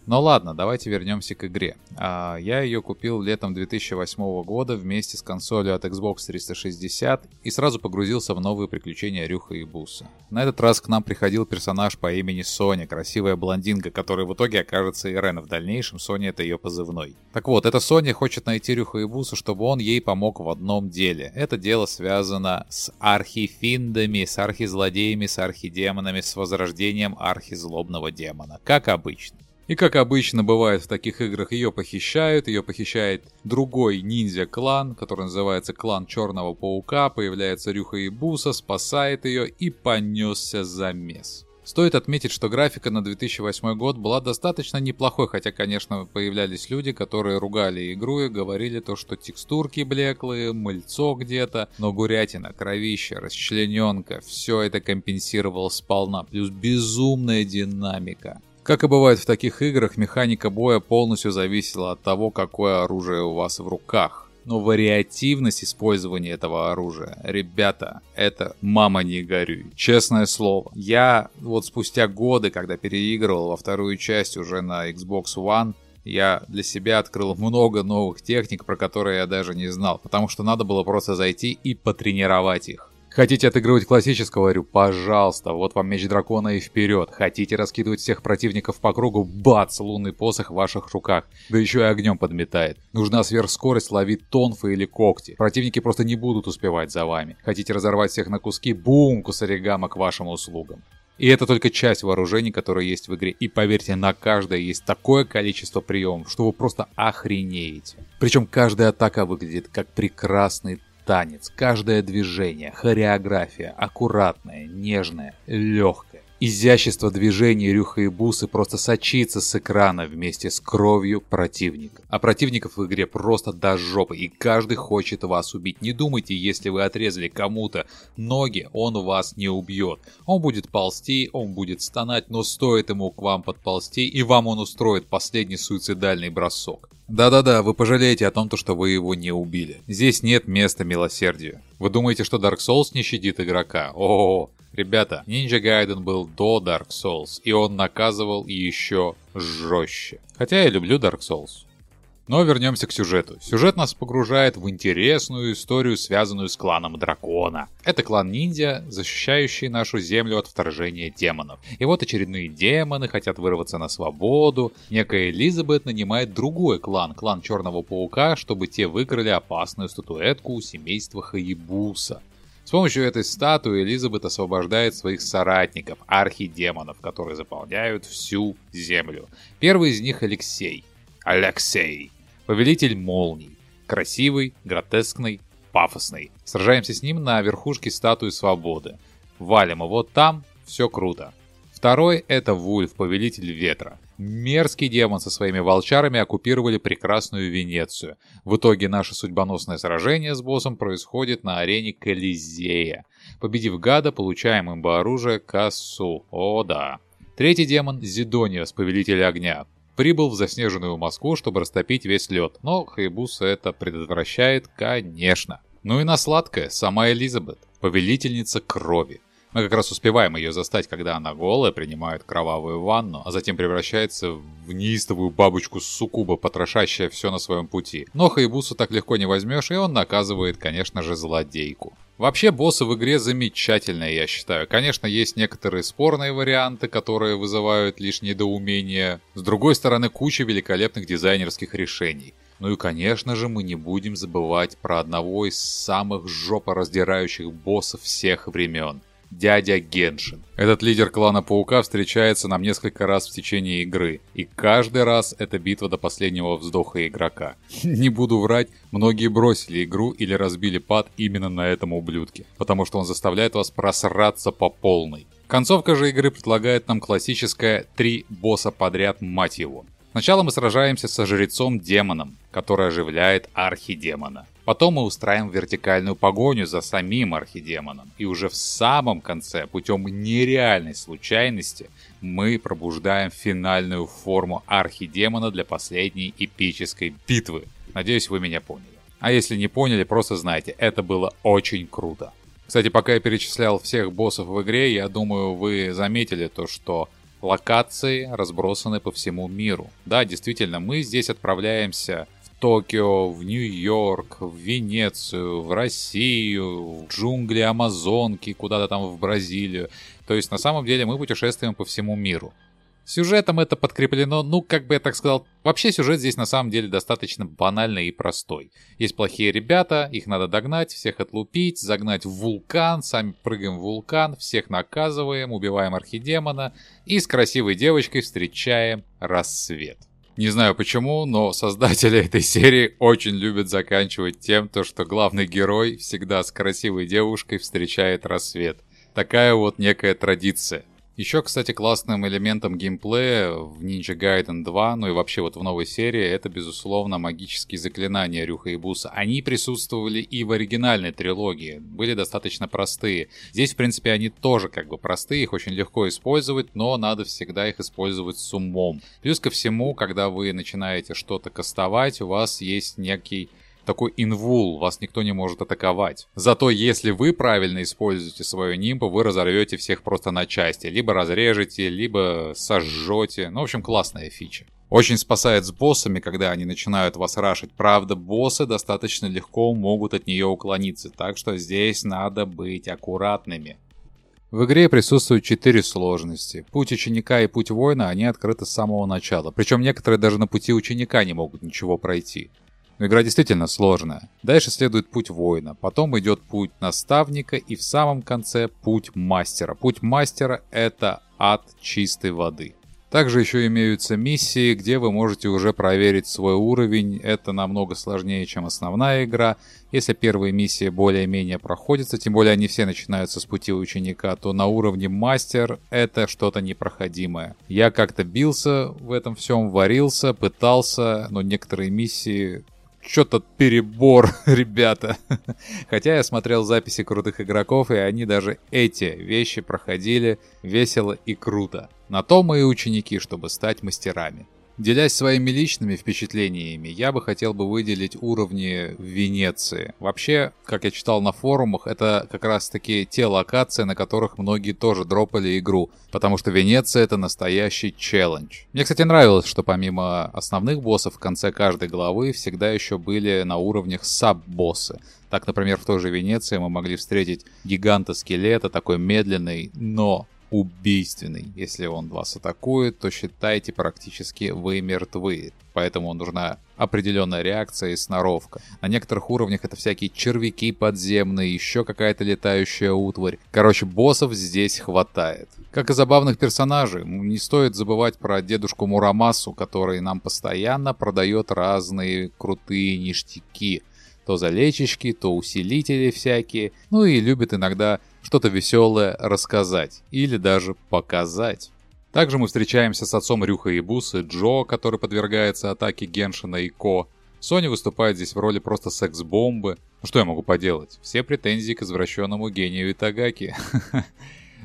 Ну ладно, давайте вернемся к игре. А, я ее купил летом 2008 года вместе с консолью от Xbox 360 и сразу погрузился в новые приключения Рюха и Буса. На этот раз к нам приходил персонаж по имени Соня, красивая блондинка, которая в итоге окажется Ирена в дальнейшем, Соня это ее позывной. Так вот, эта Соня хочет найти Рюха и Буса, чтобы он ей помог в одном деле. Это дело связано с архифиндами, с архизлодеями, с архидемонами, с возрождением архизлобного демона. Как обычно. И как обычно бывает в таких играх, ее похищают, ее похищает другой ниндзя-клан, который называется клан Черного Паука, появляется Рюха и Буса, спасает ее и понесся замес. Стоит отметить, что графика на 2008 год была достаточно неплохой, хотя, конечно, появлялись люди, которые ругали игру и говорили то, что текстурки блеклые, мыльцо где-то, но гурятина, кровище, расчлененка, все это компенсировало сполна, плюс безумная динамика. Как и бывает в таких играх, механика боя полностью зависела от того, какое оружие у вас в руках. Но вариативность использования этого оружия, ребята, это мама не горюй. Честное слово. Я вот спустя годы, когда переигрывал во вторую часть уже на Xbox One, я для себя открыл много новых техник, про которые я даже не знал, потому что надо было просто зайти и потренировать их. Хотите отыгрывать классического, говорю, пожалуйста, вот вам меч дракона и вперед. Хотите раскидывать всех противников по кругу, бац, лунный посох в ваших руках. Да еще и огнем подметает. Нужна сверхскорость, ловить тонфы или когти. Противники просто не будут успевать за вами. Хотите разорвать всех на куски, бум, кусаригама к вашим услугам. И это только часть вооружений, которые есть в игре. И поверьте, на каждое есть такое количество приемов, что вы просто охренеете. Причем каждая атака выглядит как прекрасный танец, каждое движение, хореография, аккуратная, нежная, легкая. Изящество движений Рюха и Бусы просто сочится с экрана вместе с кровью противника. А противников в игре просто до жопы, и каждый хочет вас убить. Не думайте, если вы отрезали кому-то ноги, он вас не убьет. Он будет ползти, он будет стонать, но стоит ему к вам подползти, и вам он устроит последний суицидальный бросок. Да-да-да, вы пожалеете о том, что вы его не убили. Здесь нет места милосердию. Вы думаете, что Dark Souls не щадит игрока? О, ребята, Ninja Gaiden был до Dark Souls, и он наказывал еще жестче. Хотя я люблю Dark Souls. Но вернемся к сюжету. Сюжет нас погружает в интересную историю, связанную с кланом дракона. Это клан ниндзя, защищающий нашу землю от вторжения демонов. И вот очередные демоны хотят вырваться на свободу. Некая Элизабет нанимает другой клан, клан Черного Паука, чтобы те выкрали опасную статуэтку у семейства Хаибуса. С помощью этой статуи Элизабет освобождает своих соратников, архидемонов, которые заполняют всю землю. Первый из них Алексей. Алексей. Повелитель молний. Красивый, гротескный, пафосный. Сражаемся с ним на верхушке статуи свободы. Валим его там, все круто. Второй — это Вульф, повелитель ветра. Мерзкий демон со своими волчарами оккупировали прекрасную Венецию. В итоге наше судьбоносное сражение с боссом происходит на арене Колизея. Победив гада, получаем имба оружие Кассу. О да. Третий демон — Зидониос, повелитель огня. прибыл в заснеженную Москву, чтобы растопить весь лед, но Хаябуса это предотвращает, конечно. Ну и на сладкое, сама Элизабет, повелительница крови. Мы как раз успеваем ее застать, когда она голая, принимает кровавую ванну, а затем превращается в неистовую бабочку суккуба, потрошащая все на своем пути. Но Хайбусу так легко не возьмешь, и он наказывает, конечно же, злодейку. Вообще, боссы в игре замечательные, я считаю. Конечно, есть некоторые спорные варианты, которые вызывают лишь недоумение. С другой стороны, куча великолепных дизайнерских решений. Ну и, конечно же, мы не будем забывать про одного из самых жопораздирающих боссов всех времен дядя Геншин. Этот лидер клана Паука встречается нам несколько раз в течение игры, и каждый раз это битва до последнего вздоха игрока. Не буду врать, многие бросили игру или разбили пад именно на этом ублюдке, потому что он заставляет вас просраться по полной. Концовка же игры предлагает нам классическое «три босса подряд, мать его». Сначала мы сражаемся со жрецом-демоном, который оживляет архидемона. Потом мы устраиваем вертикальную погоню за самим архидемоном. И уже в самом конце, путем нереальной случайности, мы пробуждаем финальную форму архидемона для последней эпической битвы. Надеюсь, вы меня поняли. А если не поняли, просто знайте, это было очень круто. Кстати, пока я перечислял всех боссов в игре, я думаю, вы заметили то, что Локации разбросаны по всему миру. Да, действительно, мы здесь отправляемся Токио, в Нью-Йорк, в Венецию, в Россию, в джунгли Амазонки, куда-то там в Бразилию. То есть на самом деле мы путешествуем по всему миру. Сюжетом это подкреплено, ну, как бы я так сказал, вообще сюжет здесь на самом деле достаточно банальный и простой. Есть плохие ребята, их надо догнать, всех отлупить, загнать в вулкан, сами прыгаем в вулкан, всех наказываем, убиваем архидемона и с красивой девочкой встречаем рассвет. Не знаю почему, но создатели этой серии очень любят заканчивать тем, то, что главный герой всегда с красивой девушкой встречает рассвет. Такая вот некая традиция. Еще, кстати, классным элементом геймплея в Ninja Gaiden 2, ну и вообще вот в новой серии, это, безусловно, магические заклинания Рюха и Буса. Они присутствовали и в оригинальной трилогии, были достаточно простые. Здесь, в принципе, они тоже как бы простые, их очень легко использовать, но надо всегда их использовать с умом. Плюс ко всему, когда вы начинаете что-то кастовать, у вас есть некий такой инвул, вас никто не может атаковать. Зато если вы правильно используете свою нимбу, вы разорвете всех просто на части. Либо разрежете, либо сожжете. Ну, в общем, классная фича. Очень спасает с боссами, когда они начинают вас рашить. Правда, боссы достаточно легко могут от нее уклониться, так что здесь надо быть аккуратными. В игре присутствуют четыре сложности. Путь ученика и путь воина, они открыты с самого начала. Причем некоторые даже на пути ученика не могут ничего пройти. Но игра действительно сложная. Дальше следует путь воина, потом идет путь наставника и в самом конце путь мастера. Путь мастера это ад чистой воды. Также еще имеются миссии, где вы можете уже проверить свой уровень. Это намного сложнее, чем основная игра. Если первые миссии более-менее проходятся, тем более они все начинаются с пути ученика, то на уровне мастер это что-то непроходимое. Я как-то бился в этом всем, варился, пытался, но некоторые миссии что-то перебор, ребята. Хотя я смотрел записи крутых игроков, и они даже эти вещи проходили весело и круто. На то мы и ученики, чтобы стать мастерами. Делясь своими личными впечатлениями, я бы хотел бы выделить уровни в Венеции. Вообще, как я читал на форумах, это как раз таки те локации, на которых многие тоже дропали игру, потому что Венеция это настоящий челлендж. Мне, кстати, нравилось, что помимо основных боссов в конце каждой главы всегда еще были на уровнях саб-боссы. Так, например, в той же Венеции мы могли встретить гиганта-скелета, такой медленный, но убийственный. Если он вас атакует, то считайте практически вы мертвы. Поэтому нужна определенная реакция и сноровка. На некоторых уровнях это всякие червяки подземные, еще какая-то летающая утварь. Короче, боссов здесь хватает. Как и забавных персонажей, не стоит забывать про дедушку Мурамасу, который нам постоянно продает разные крутые ништяки. То залечечки, то усилители всякие. Ну и любит иногда что-то веселое рассказать или даже показать. Также мы встречаемся с отцом Рюха и Бусы, Джо, который подвергается атаке Геншина и Ко. Соня выступает здесь в роли просто секс-бомбы. Ну что я могу поделать? Все претензии к извращенному гению Итагаки.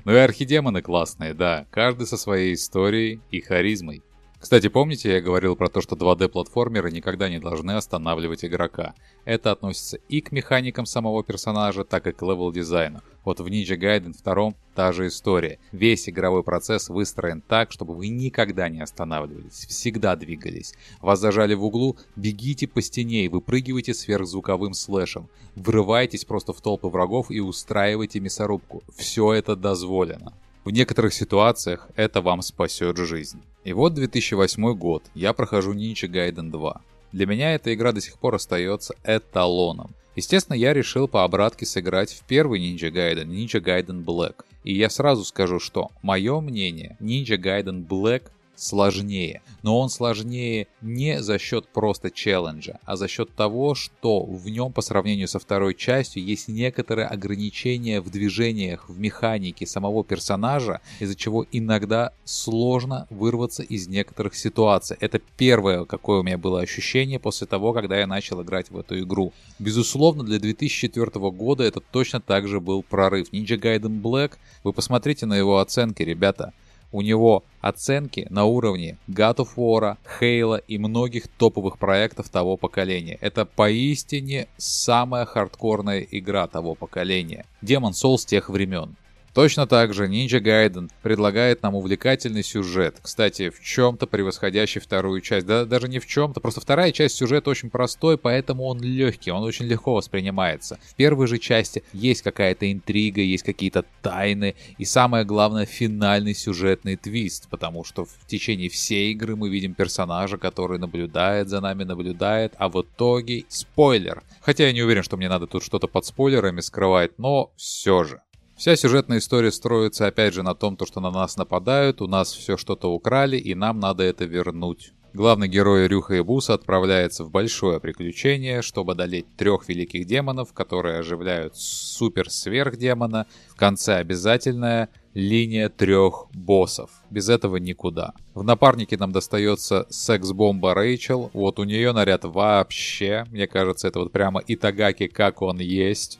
Ну и архидемоны классные, да, каждый со своей историей и харизмой. Кстати, помните, я говорил про то, что 2D-платформеры никогда не должны останавливать игрока. Это относится и к механикам самого персонажа, так и к level-дизайну. Вот в Ninja Gaiden 2 та же история. Весь игровой процесс выстроен так, чтобы вы никогда не останавливались, всегда двигались. Вас зажали в углу, бегите по стене и выпрыгивайте сверхзвуковым слэшем. Врывайтесь просто в толпы врагов и устраивайте мясорубку. Все это дозволено. В некоторых ситуациях это вам спасет жизнь. И вот 2008 год, я прохожу Ninja Gaiden 2. Для меня эта игра до сих пор остается эталоном. Естественно, я решил по обратке сыграть в первый Ninja Gaiden, Ninja Gaiden Black. И я сразу скажу, что мое мнение, Ninja Gaiden Black сложнее. Но он сложнее не за счет просто челленджа, а за счет того, что в нем по сравнению со второй частью есть некоторые ограничения в движениях, в механике самого персонажа, из-за чего иногда сложно вырваться из некоторых ситуаций. Это первое, какое у меня было ощущение после того, когда я начал играть в эту игру. Безусловно, для 2004 года это точно так же был прорыв. Ninja Gaiden Black, вы посмотрите на его оценки, ребята у него оценки на уровне God of War, Halo и многих топовых проектов того поколения. Это поистине самая хардкорная игра того поколения. Demon Souls тех времен. Точно так же Ninja Gaiden предлагает нам увлекательный сюжет, кстати, в чем-то превосходящий вторую часть. Да даже не в чем-то, просто вторая часть сюжета очень простой, поэтому он легкий, он очень легко воспринимается. В первой же части есть какая-то интрига, есть какие-то тайны и самое главное финальный сюжетный твист, потому что в течение всей игры мы видим персонажа, который наблюдает за нами, наблюдает, а в итоге спойлер. Хотя я не уверен, что мне надо тут что-то под спойлерами скрывать, но все же. Вся сюжетная история строится опять же на том, то, что на нас нападают, у нас все что-то украли, и нам надо это вернуть. Главный герой Рюха Ибуса отправляется в большое приключение, чтобы одолеть трех великих демонов, которые оживляют супер-сверхдемона. В конце обязательная линия трех боссов. Без этого никуда. В напарнике нам достается секс-бомба Рэйчел. Вот у нее наряд вообще, мне кажется, это вот прямо Итагаки, как он есть.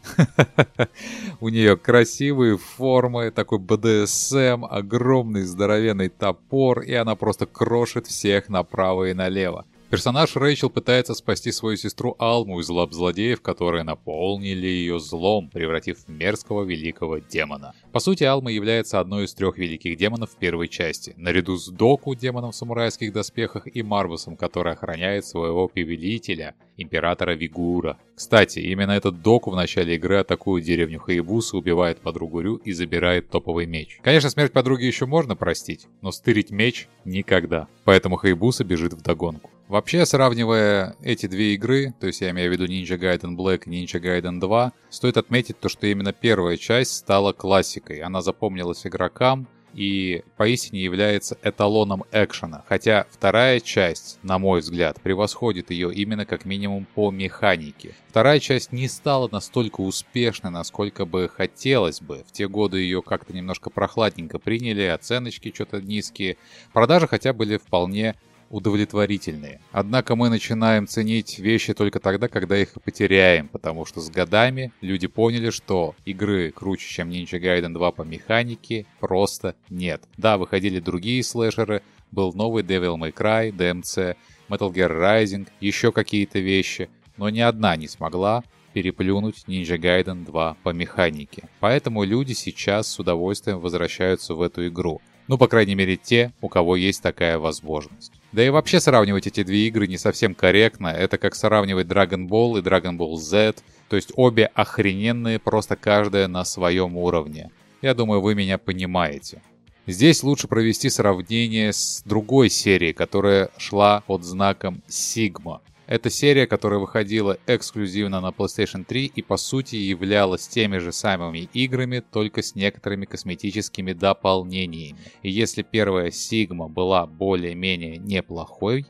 У нее красивые формы, такой БДСМ, огромный здоровенный топор, и она просто крошит всех направо и налево. Персонаж Рэйчел пытается спасти свою сестру Алму из лап злодеев, которые наполнили ее злом, превратив в мерзкого великого демона. По сути, Алма является одной из трех великих демонов в первой части, наряду с Доку, демоном в самурайских доспехах, и Марвусом, который охраняет своего повелителя, императора Вигура. Кстати, именно этот Доку в начале игры атакует деревню Хаибусу, убивает подругу Рю и забирает топовый меч. Конечно, смерть подруги еще можно простить, но стырить меч никогда. Поэтому Хаибуса бежит в догонку. Вообще, сравнивая эти две игры, то есть я имею в виду Ninja Gaiden Black и Ninja Gaiden 2, стоит отметить то, что именно первая часть стала классикой. Она запомнилась игрокам и поистине является эталоном экшена. Хотя вторая часть, на мой взгляд, превосходит ее именно как минимум по механике. Вторая часть не стала настолько успешной, насколько бы хотелось бы. В те годы ее как-то немножко прохладненько приняли, оценочки что-то низкие. Продажи хотя были вполне удовлетворительные. Однако мы начинаем ценить вещи только тогда, когда их потеряем, потому что с годами люди поняли, что игры круче, чем Ninja Gaiden 2 по механике, просто нет. Да, выходили другие слэшеры, был новый Devil May Cry, DMC, Metal Gear Rising, еще какие-то вещи, но ни одна не смогла переплюнуть Ninja Gaiden 2 по механике. Поэтому люди сейчас с удовольствием возвращаются в эту игру. Ну, по крайней мере, те, у кого есть такая возможность. Да и вообще сравнивать эти две игры не совсем корректно. Это как сравнивать Dragon Ball и Dragon Ball Z. То есть обе охрененные, просто каждая на своем уровне. Я думаю, вы меня понимаете. Здесь лучше провести сравнение с другой серией, которая шла под знаком Sigma. Это серия, которая выходила эксклюзивно на PlayStation 3 и по сути являлась теми же самыми играми, только с некоторыми косметическими дополнениями. И если первая Sigma была более-менее неплохой,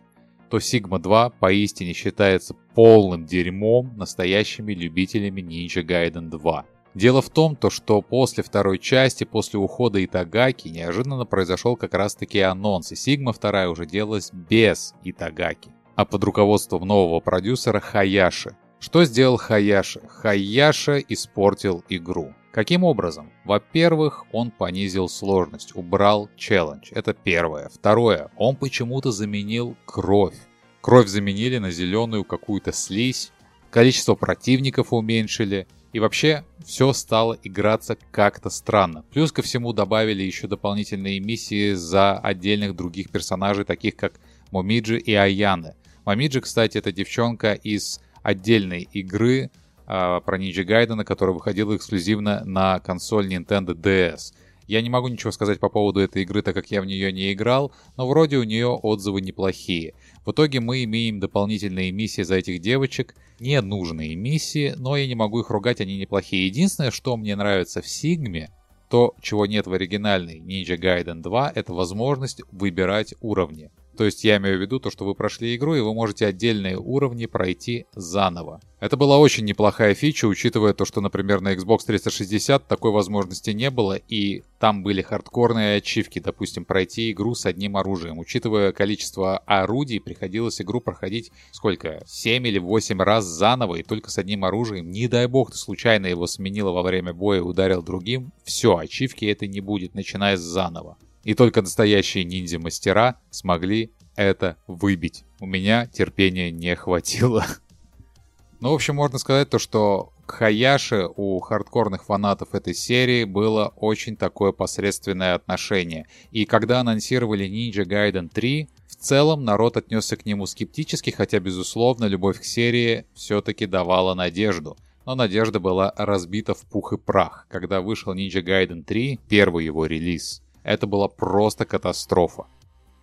то Sigma 2 поистине считается полным дерьмом настоящими любителями Ninja Gaiden 2. Дело в том, то, что после второй части, после ухода Итагаки, неожиданно произошел как раз таки анонс, и Sigma 2 уже делалась без Итагаки а под руководством нового продюсера Хаяши. Что сделал Хаяши? Хаяши испортил игру. Каким образом? Во-первых, он понизил сложность, убрал челлендж. Это первое. Второе, он почему-то заменил кровь. Кровь заменили на зеленую какую-то слизь, количество противников уменьшили, и вообще все стало играться как-то странно. Плюс ко всему добавили еще дополнительные миссии за отдельных других персонажей, таких как Момиджи и Аяны. Момиджи, кстати, это девчонка из отдельной игры э, про Ninja Gaiden, которая выходила эксклюзивно на консоль Nintendo DS. Я не могу ничего сказать по поводу этой игры, так как я в нее не играл, но вроде у нее отзывы неплохие. В итоге мы имеем дополнительные миссии за этих девочек, не нужные миссии, но я не могу их ругать, они неплохие. Единственное, что мне нравится в Сигме, то, чего нет в оригинальной Ninja Gaiden 2, это возможность выбирать уровни. То есть я имею в виду то, что вы прошли игру, и вы можете отдельные уровни пройти заново. Это была очень неплохая фича, учитывая то, что, например, на Xbox 360 такой возможности не было, и там были хардкорные ачивки, допустим, пройти игру с одним оружием. Учитывая количество орудий, приходилось игру проходить сколько? 7 или 8 раз заново, и только с одним оружием. Не дай бог ты случайно его сменила во время боя и ударил другим. Все, ачивки это не будет, начиная с заново. И только настоящие ниндзя-мастера смогли это выбить. У меня терпения не хватило. Ну, в общем, можно сказать то, что к Хаяши у хардкорных фанатов этой серии было очень такое посредственное отношение. И когда анонсировали Ninja Gaiden 3, в целом народ отнесся к нему скептически, хотя, безусловно, любовь к серии все-таки давала надежду. Но надежда была разбита в пух и прах, когда вышел Ninja Gaiden 3, первый его релиз. Это была просто катастрофа.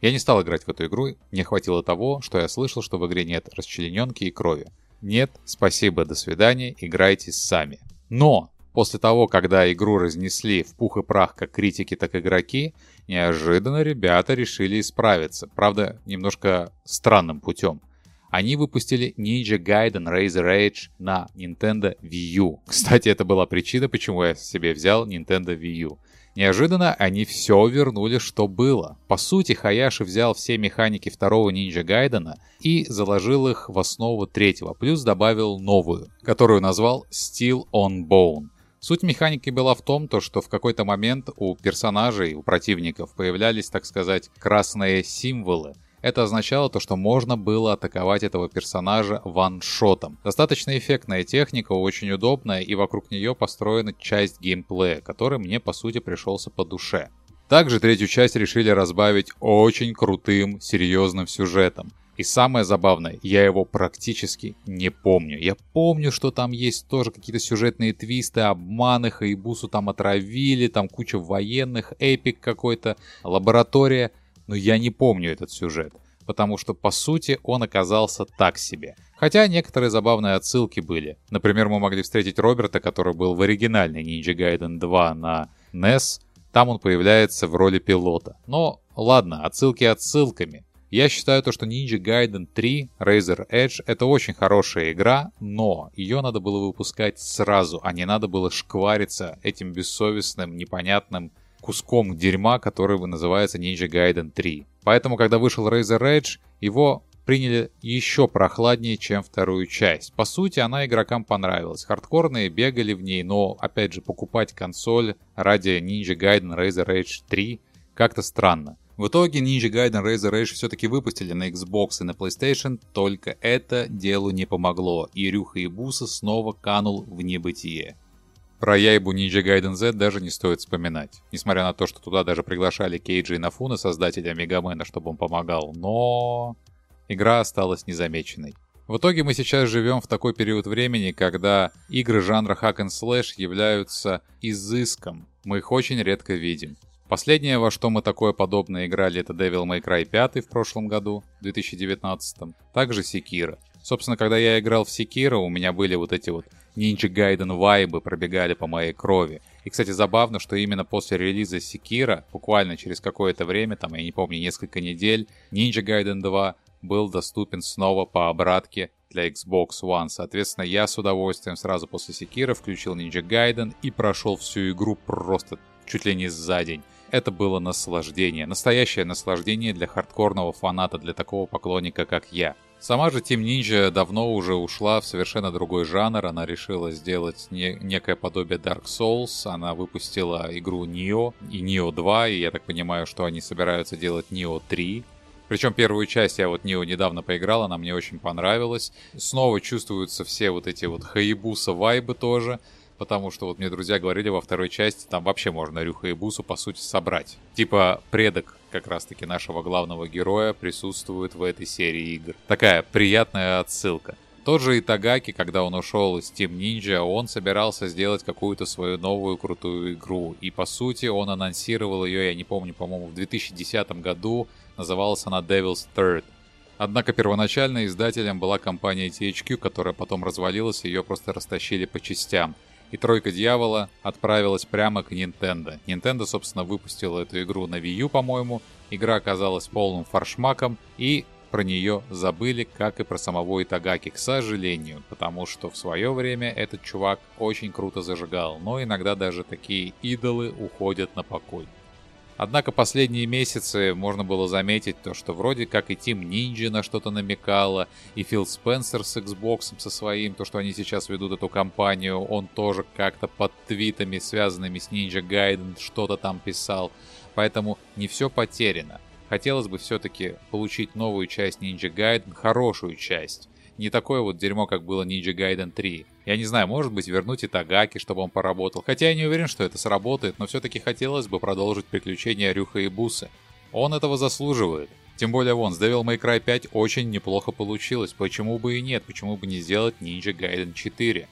Я не стал играть в эту игру, не хватило того, что я слышал, что в игре нет расчлененки и крови. Нет, спасибо, до свидания, играйте сами. Но после того, когда игру разнесли в пух и прах как критики, так и игроки, неожиданно ребята решили исправиться. Правда, немножко странным путем. Они выпустили Ninja Gaiden Razor Edge на Nintendo Wii U. Кстати, это была причина, почему я себе взял Nintendo Wii U. Неожиданно они все вернули, что было. По сути, Хаяши взял все механики второго Ninja Гайдена и заложил их в основу третьего, плюс добавил новую, которую назвал Steel on Bone. Суть механики была в том, то, что в какой-то момент у персонажей, у противников появлялись, так сказать, красные символы – это означало то, что можно было атаковать этого персонажа ваншотом. Достаточно эффектная техника, очень удобная, и вокруг нее построена часть геймплея, который мне по сути пришелся по душе. Также третью часть решили разбавить очень крутым, серьезным сюжетом. И самое забавное, я его практически не помню. Я помню, что там есть тоже какие-то сюжетные твисты, обманы, Хаибусу там отравили, там куча военных, эпик какой-то, лаборатория но я не помню этот сюжет, потому что по сути он оказался так себе. Хотя некоторые забавные отсылки были. Например, мы могли встретить Роберта, который был в оригинальной Ninja Gaiden 2 на NES. Там он появляется в роли пилота. Но ладно, отсылки отсылками. Я считаю то, что Ninja Gaiden 3 Razor Edge это очень хорошая игра, но ее надо было выпускать сразу, а не надо было шквариться этим бессовестным, непонятным куском дерьма, который называется Ninja Gaiden 3. Поэтому, когда вышел Razor Edge, его приняли еще прохладнее, чем вторую часть. По сути, она игрокам понравилась. Хардкорные бегали в ней, но, опять же, покупать консоль ради Ninja Gaiden Razor Edge 3 как-то странно. В итоге Ninja Gaiden Razor Edge все-таки выпустили на Xbox и на PlayStation, только это делу не помогло, и Рюха Ибуса снова канул в небытие. Про Яйбу Ninja Gaiden Z даже не стоит вспоминать. Несмотря на то, что туда даже приглашали Кейджи и Нафуна, создателя Мегамена, чтобы он помогал, но... Игра осталась незамеченной. В итоге мы сейчас живем в такой период времени, когда игры жанра Hack and Slash являются изыском. Мы их очень редко видим. Последнее, во что мы такое подобное играли, это Devil May Cry 5 в прошлом году, в 2019. Также Sekiro. Собственно, когда я играл в Sekiro, у меня были вот эти вот Ninja Gaiden вайбы пробегали по моей крови. И, кстати, забавно, что именно после релиза Секира, буквально через какое-то время, там, я не помню, несколько недель, Ninja Gaiden 2 был доступен снова по обратке для Xbox One. Соответственно, я с удовольствием сразу после Секира включил Ninja Gaiden и прошел всю игру просто чуть ли не за день. Это было наслаждение, настоящее наслаждение для хардкорного фаната, для такого поклонника, как я. Сама же Team Ninja давно уже ушла в совершенно другой жанр. Она решила сделать не, некое подобие Dark Souls. Она выпустила игру Neo и Neo 2, и я так понимаю, что они собираются делать Neo 3. Причем первую часть я вот Neo недавно поиграл, она мне очень понравилась. Снова чувствуются все вот эти вот хаебуса вайбы тоже. Потому что вот мне друзья говорили во второй части, там вообще можно Рюха и Бусу по сути собрать. Типа предок как раз-таки нашего главного героя присутствует в этой серии игр. Такая приятная отсылка. Тот же Итагаки, когда он ушел из Team Ninja, он собирался сделать какую-то свою новую крутую игру. И по сути он анонсировал ее, я не помню, по-моему, в 2010 году. Называлась она Devil's Third. Однако первоначально издателем была компания THQ, которая потом развалилась, ее просто растащили по частям и Тройка Дьявола отправилась прямо к Nintendo. Nintendo, собственно, выпустила эту игру на Wii U, по-моему. Игра оказалась полным фаршмаком, и про нее забыли, как и про самого Итагаки, к сожалению, потому что в свое время этот чувак очень круто зажигал, но иногда даже такие идолы уходят на покой. Однако последние месяцы можно было заметить то, что вроде как и Team Ninja на что-то намекала, и Фил Спенсер с Xbox со своим, то, что они сейчас ведут эту кампанию, он тоже как-то под твитами, связанными с Ninja Gaiden, что-то там писал. Поэтому не все потеряно. Хотелось бы все-таки получить новую часть Ninja Gaiden, хорошую часть не такое вот дерьмо, как было Ninja Gaiden 3. Я не знаю, может быть, вернуть и Тагаки, чтобы он поработал. Хотя я не уверен, что это сработает, но все-таки хотелось бы продолжить приключения Рюха и Бусы. Он этого заслуживает. Тем более вон, с Devil May Cry 5 очень неплохо получилось. Почему бы и нет? Почему бы не сделать Ninja Gaiden 4?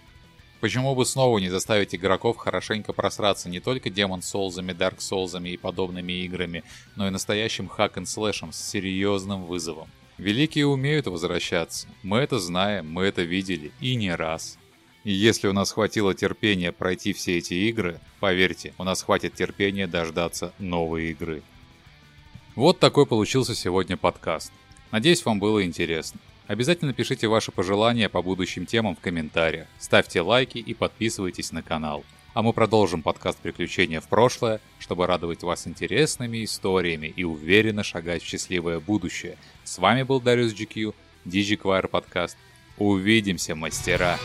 Почему бы снова не заставить игроков хорошенько просраться не только Demon Souls, Dark Souls и подобными играми, но и настоящим хак and слэшем с серьезным вызовом? Великие умеют возвращаться. Мы это знаем, мы это видели и не раз. И если у нас хватило терпения пройти все эти игры, поверьте, у нас хватит терпения дождаться новой игры. Вот такой получился сегодня подкаст. Надеюсь, вам было интересно. Обязательно пишите ваши пожелания по будущим темам в комментариях, ставьте лайки и подписывайтесь на канал. А мы продолжим подкаст «Приключения в прошлое», чтобы радовать вас интересными историями и уверенно шагать в счастливое будущее. С вами был Дариус GQ, DigiQuire подкаст. Увидимся, мастера!